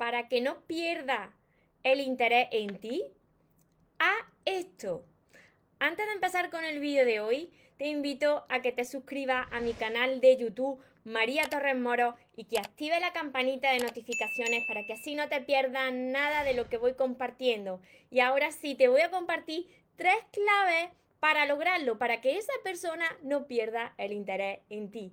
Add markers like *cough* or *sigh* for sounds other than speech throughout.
para que no pierda el interés en ti? A esto. Antes de empezar con el vídeo de hoy, te invito a que te suscribas a mi canal de YouTube María Torres Moro y que active la campanita de notificaciones para que así no te pierdas nada de lo que voy compartiendo. Y ahora sí, te voy a compartir tres claves para lograrlo, para que esa persona no pierda el interés en ti.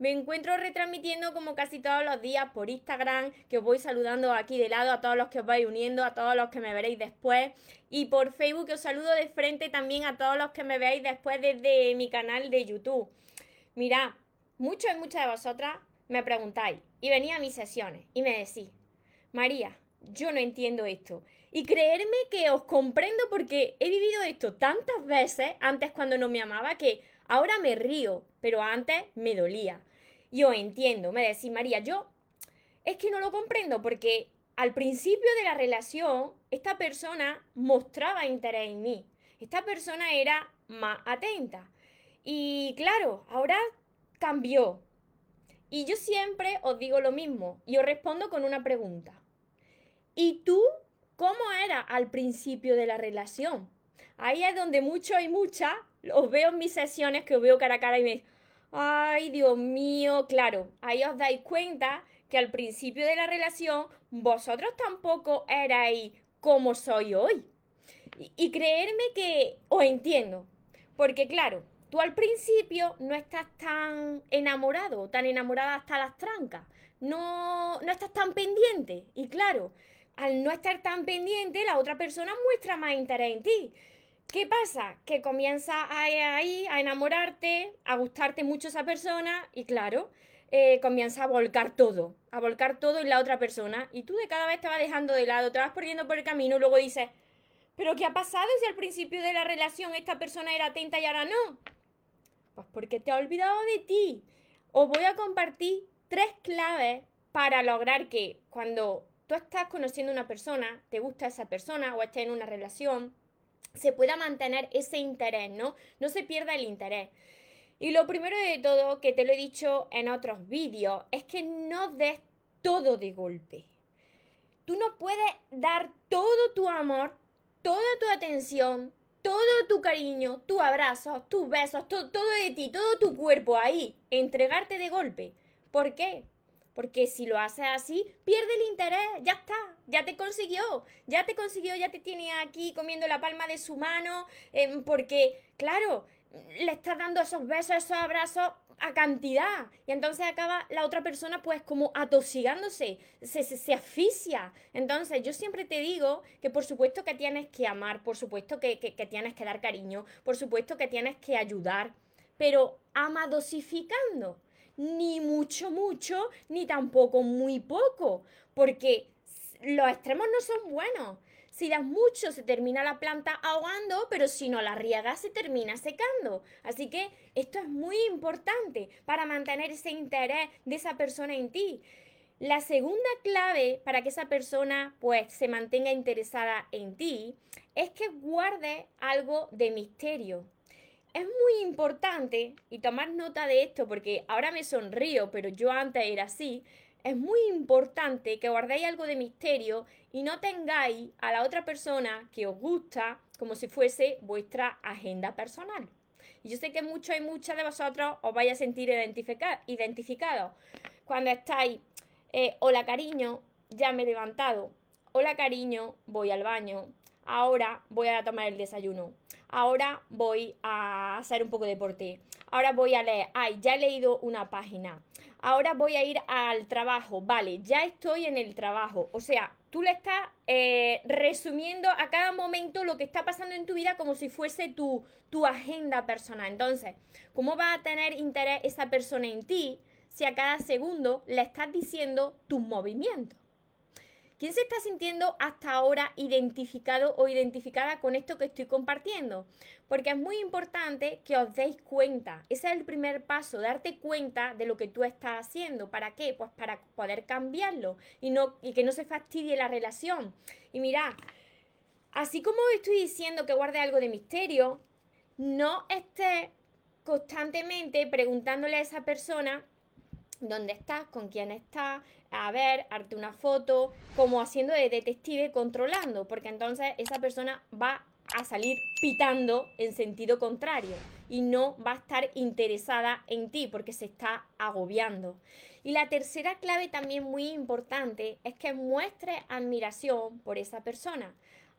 Me encuentro retransmitiendo como casi todos los días por Instagram, que os voy saludando aquí de lado a todos los que os vais uniendo, a todos los que me veréis después. Y por Facebook os saludo de frente también a todos los que me veáis después desde mi canal de YouTube. Mirad, muchos y muchas de vosotras me preguntáis y venía a mis sesiones y me decís, María, yo no entiendo esto. Y creerme que os comprendo porque he vivido esto tantas veces antes cuando no me amaba que ahora me río, pero antes me dolía. Yo entiendo, me decís, María, yo es que no lo comprendo porque al principio de la relación esta persona mostraba interés en mí. Esta persona era más atenta. Y claro, ahora cambió. Y yo siempre os digo lo mismo y os respondo con una pregunta. ¿Y tú cómo era al principio de la relación? Ahí es donde mucho y muchas os veo en mis sesiones que os veo cara a cara y me ay Dios mío, claro, ahí os dais cuenta que al principio de la relación vosotros tampoco erais como soy hoy. Y, y creerme que os entiendo, porque claro, tú al principio no estás tan enamorado, tan enamorada hasta las trancas, no, no estás tan pendiente. Y claro, al no estar tan pendiente, la otra persona muestra más interés en ti. ¿Qué pasa? Que comienza ahí a enamorarte, a gustarte mucho esa persona y claro, eh, comienza a volcar todo, a volcar todo en la otra persona y tú de cada vez te vas dejando de lado, te vas poniendo por el camino y luego dices, pero ¿qué ha pasado si al principio de la relación esta persona era atenta y ahora no? Pues porque te ha olvidado de ti. Os voy a compartir tres claves para lograr que cuando tú estás conociendo a una persona, te gusta esa persona o estás en una relación, se pueda mantener ese interés, ¿no? No se pierda el interés. Y lo primero de todo, que te lo he dicho en otros vídeos, es que no des todo de golpe. Tú no puedes dar todo tu amor, toda tu atención, todo tu cariño, tus abrazos, tus besos, todo de ti, todo tu cuerpo ahí, entregarte de golpe. ¿Por qué? Porque si lo haces así, pierde el interés, ya está, ya te consiguió, ya te consiguió, ya te tiene aquí comiendo la palma de su mano, em, porque, claro, le estás dando esos besos, esos abrazos a cantidad. Y entonces acaba la otra persona pues como atosigándose, se, se, asfixia. Entonces yo siempre te digo que por supuesto que tienes que amar, por supuesto que, que tienes que dar cariño, por supuesto que tienes que ayudar, pero ama dosificando ni mucho, mucho, ni tampoco muy poco, porque los extremos no son buenos. Si das mucho, se termina la planta ahogando, pero si no la riegas, se termina secando. Así que esto es muy importante para mantener ese interés de esa persona en ti. La segunda clave para que esa persona pues se mantenga interesada en ti es que guarde algo de misterio es muy importante, y tomar nota de esto porque ahora me sonrío, pero yo antes era así, es muy importante que guardéis algo de misterio y no tengáis a la otra persona que os gusta como si fuese vuestra agenda personal. Yo sé que muchos y muchas de vosotros os vais a sentir identificados cuando estáis, eh, hola cariño, ya me he levantado, hola cariño, voy al baño, ahora voy a tomar el desayuno, ahora voy a hacer un poco de deporte, ahora voy a leer, ay, ya he leído una página, ahora voy a ir al trabajo, vale, ya estoy en el trabajo. O sea, tú le estás eh, resumiendo a cada momento lo que está pasando en tu vida como si fuese tu, tu agenda personal. Entonces, ¿cómo va a tener interés esa persona en ti si a cada segundo le estás diciendo tus movimientos? ¿Quién se está sintiendo hasta ahora identificado o identificada con esto que estoy compartiendo? Porque es muy importante que os deis cuenta. Ese es el primer paso, darte cuenta de lo que tú estás haciendo. ¿Para qué? Pues para poder cambiarlo y, que no se fastidie la relación. Y mira, así como estoy diciendo que guarde algo de misterio, no estés constantemente preguntándole a esa persona dónde estás, con quién estás, a ver, arte una foto, como haciendo de detective controlando, porque entonces esa persona va a salir pitando en sentido contrario y no va a estar interesada en ti porque se está agobiando. Y la tercera clave también muy importante es que muestres admiración por esa persona.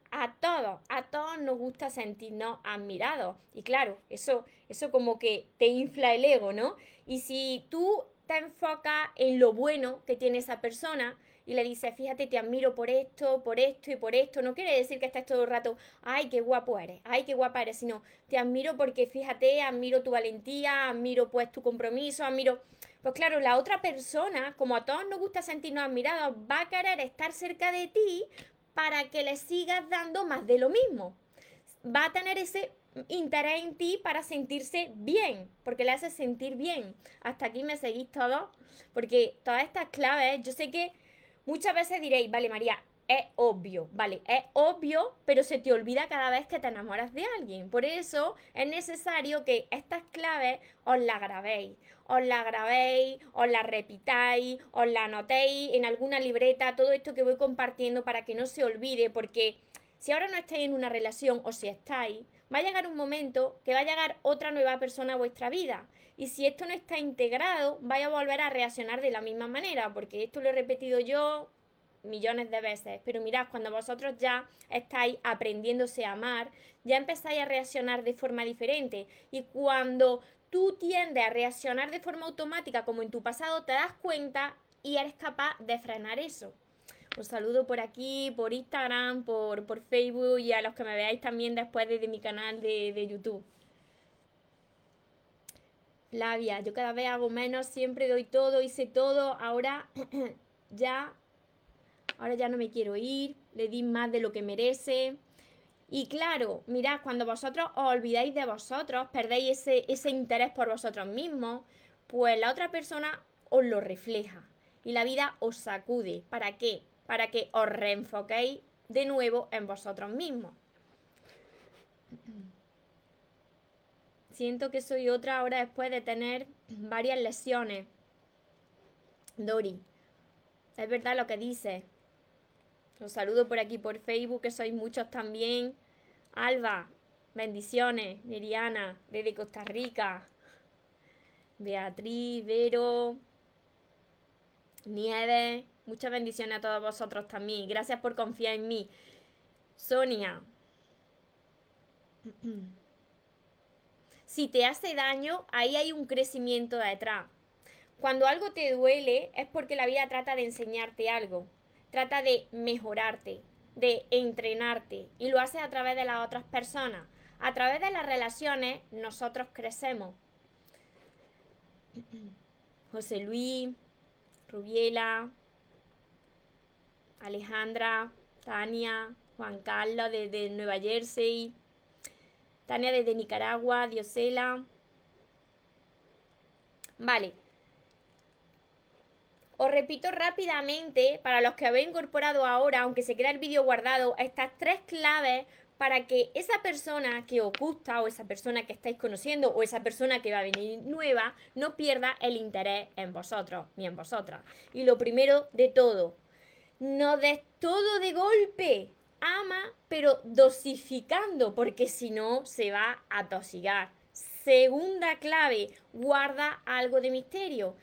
A todos, a todos nos gusta sentirnos admirados. Y claro, eso, eso como que te infla el ego, ¿no? Y si tú te enfoca en lo bueno que tiene esa persona y le dice, fíjate, te admiro por esto, por esto y por esto. No quiere decir que estés todo el rato, ay, qué guapo eres, ay, qué guapa eres, sino te admiro porque fíjate, admiro tu valentía, admiro pues tu compromiso, admiro... Pues claro, la otra persona, como a todos nos gusta sentirnos admirados, va a querer estar cerca de ti para que le sigas dando más de lo mismo. Va a tener ese interés en ti para sentirse bien, porque le hace sentir bien. Hasta aquí me seguís todos, porque todas estas claves, yo sé que muchas veces diréis, vale María, es obvio, vale, es obvio, pero se te olvida cada vez que te enamoras de alguien. Por eso es necesario que estas claves os las grabéis, os las grabéis, os las repitáis, os las anotéis en alguna libreta, todo esto que voy compartiendo para que no se olvide, porque si ahora no estáis en una relación o si estáis, va a llegar un momento que va a llegar otra nueva persona a vuestra vida. Y si esto no está integrado, vais a volver a reaccionar de la misma manera, porque esto lo he repetido yo millones de veces. Pero mirad, cuando vosotros ya estáis aprendiéndose a amar, ya empezáis a reaccionar de forma diferente. Y cuando tú tiendes a reaccionar de forma automática como en tu pasado, te das cuenta y eres capaz de frenar eso. Os saludo por aquí, por Instagram, por, por Facebook y a los que me veáis también después desde mi canal de, de YouTube. Flavia, yo cada vez hago menos, siempre doy todo, hice todo, ahora *clears throat* ya, ahora ya no me quiero ir, le di más de lo que merece. Y claro, mirad, cuando vosotros os olvidáis de vosotros, perdéis ese, ese interés por vosotros mismos, pues la otra persona os lo refleja y la vida os sacude. ¿Para qué? Para que os reenfoquéis de nuevo en vosotros mismos. Siento que soy otra ahora después de tener varias lesiones. Dori, es verdad lo que dice. Os saludo por aquí por Facebook, que sois muchos también. Alba, bendiciones. Miriana, desde Costa Rica. Beatriz, Vero, Nieves, Muchas bendiciones a todos vosotros también. Gracias por confiar en mí. Sonia. Si te hace daño, ahí hay un crecimiento detrás. Cuando algo te duele es porque la vida trata de enseñarte algo, trata de mejorarte, de entrenarte y lo hace a través de las otras personas. A través de las relaciones nosotros crecemos. José Luis, Rubiela, Alejandra, Tania, Juan Carlos desde Nueva Jersey, Tania desde Nicaragua, Diosela. Vale. Os repito rápidamente, para los que habéis incorporado ahora, aunque se queda el vídeo guardado, estas tres claves para que esa persona que os gusta o esa persona que estáis conociendo o esa persona que va a venir nueva no pierda el interés en vosotros ni en vosotras. Y lo primero de todo, no des todo de golpe. Ama, pero dosificando, porque si no se va a tosigar. Segunda clave, guarda algo de misterio.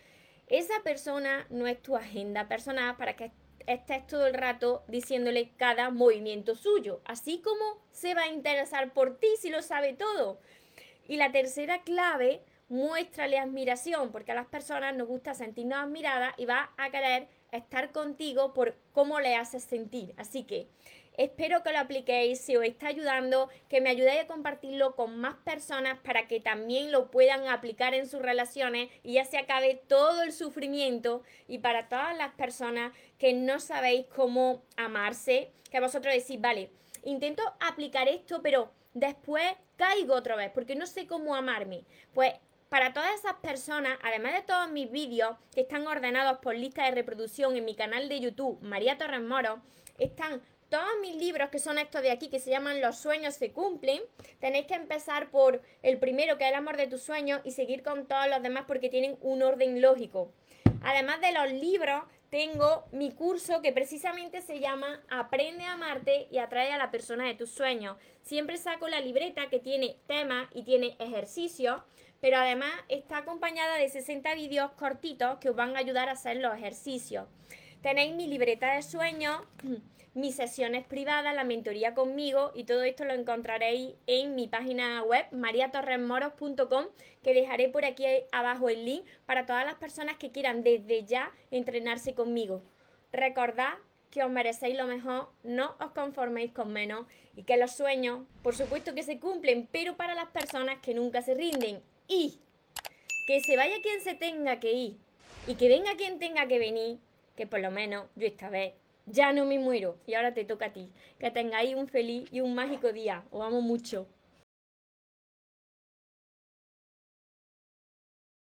Esa persona no es tu agenda personal para que estés todo el rato diciéndole cada movimiento suyo, así como se va a interesar por ti si lo sabe todo. Y la tercera clave, muéstrale admiración, porque a las personas nos gusta sentirnos admiradas y va a querer estar contigo por cómo le haces sentir. Así que Espero que lo apliquéis, si os está ayudando, que me ayudéis a compartirlo con más personas para que también lo puedan aplicar en sus relaciones y ya se acabe todo el sufrimiento y para todas las personas que no sabéis cómo amarse, que vosotros decís, vale, intento aplicar esto, pero después caigo otra vez porque no sé cómo amarme. Pues para todas esas personas, además de todos mis vídeos que están ordenados por lista de reproducción en mi canal de YouTube, María Torres Moro, están todos mis libros, que son estos de aquí, que se llaman Los sueños se cumplen, tenéis que empezar por el primero, que es el amor de tus sueños, y seguir con todos los demás porque tienen un orden lógico. Además de los libros, tengo mi curso que precisamente se llama Aprende a amarte y atrae a la persona de tus sueños. Siempre saco la libreta que tiene temas y tiene ejercicios, pero además está acompañada de 60 vídeos cortitos que os van a ayudar a hacer los ejercicios. Tenéis mi libreta de sueños *clears throat* mis sesiones privadas, la mentoría conmigo y todo esto lo encontraréis en mi página web mariatorresmoros.com que dejaré por aquí abajo el link para todas las personas que quieran desde ya entrenarse conmigo. Recordad que os merecéis lo mejor, no os conforméis con menos y que los sueños, por supuesto que se cumplen, pero para las personas que nunca se rinden y que se vaya quien se tenga que ir y que venga quien tenga que venir, que por lo menos yo esta vez ya no me muero y ahora te toca a ti. Que tengáis un feliz y un mágico día. Os amo mucho.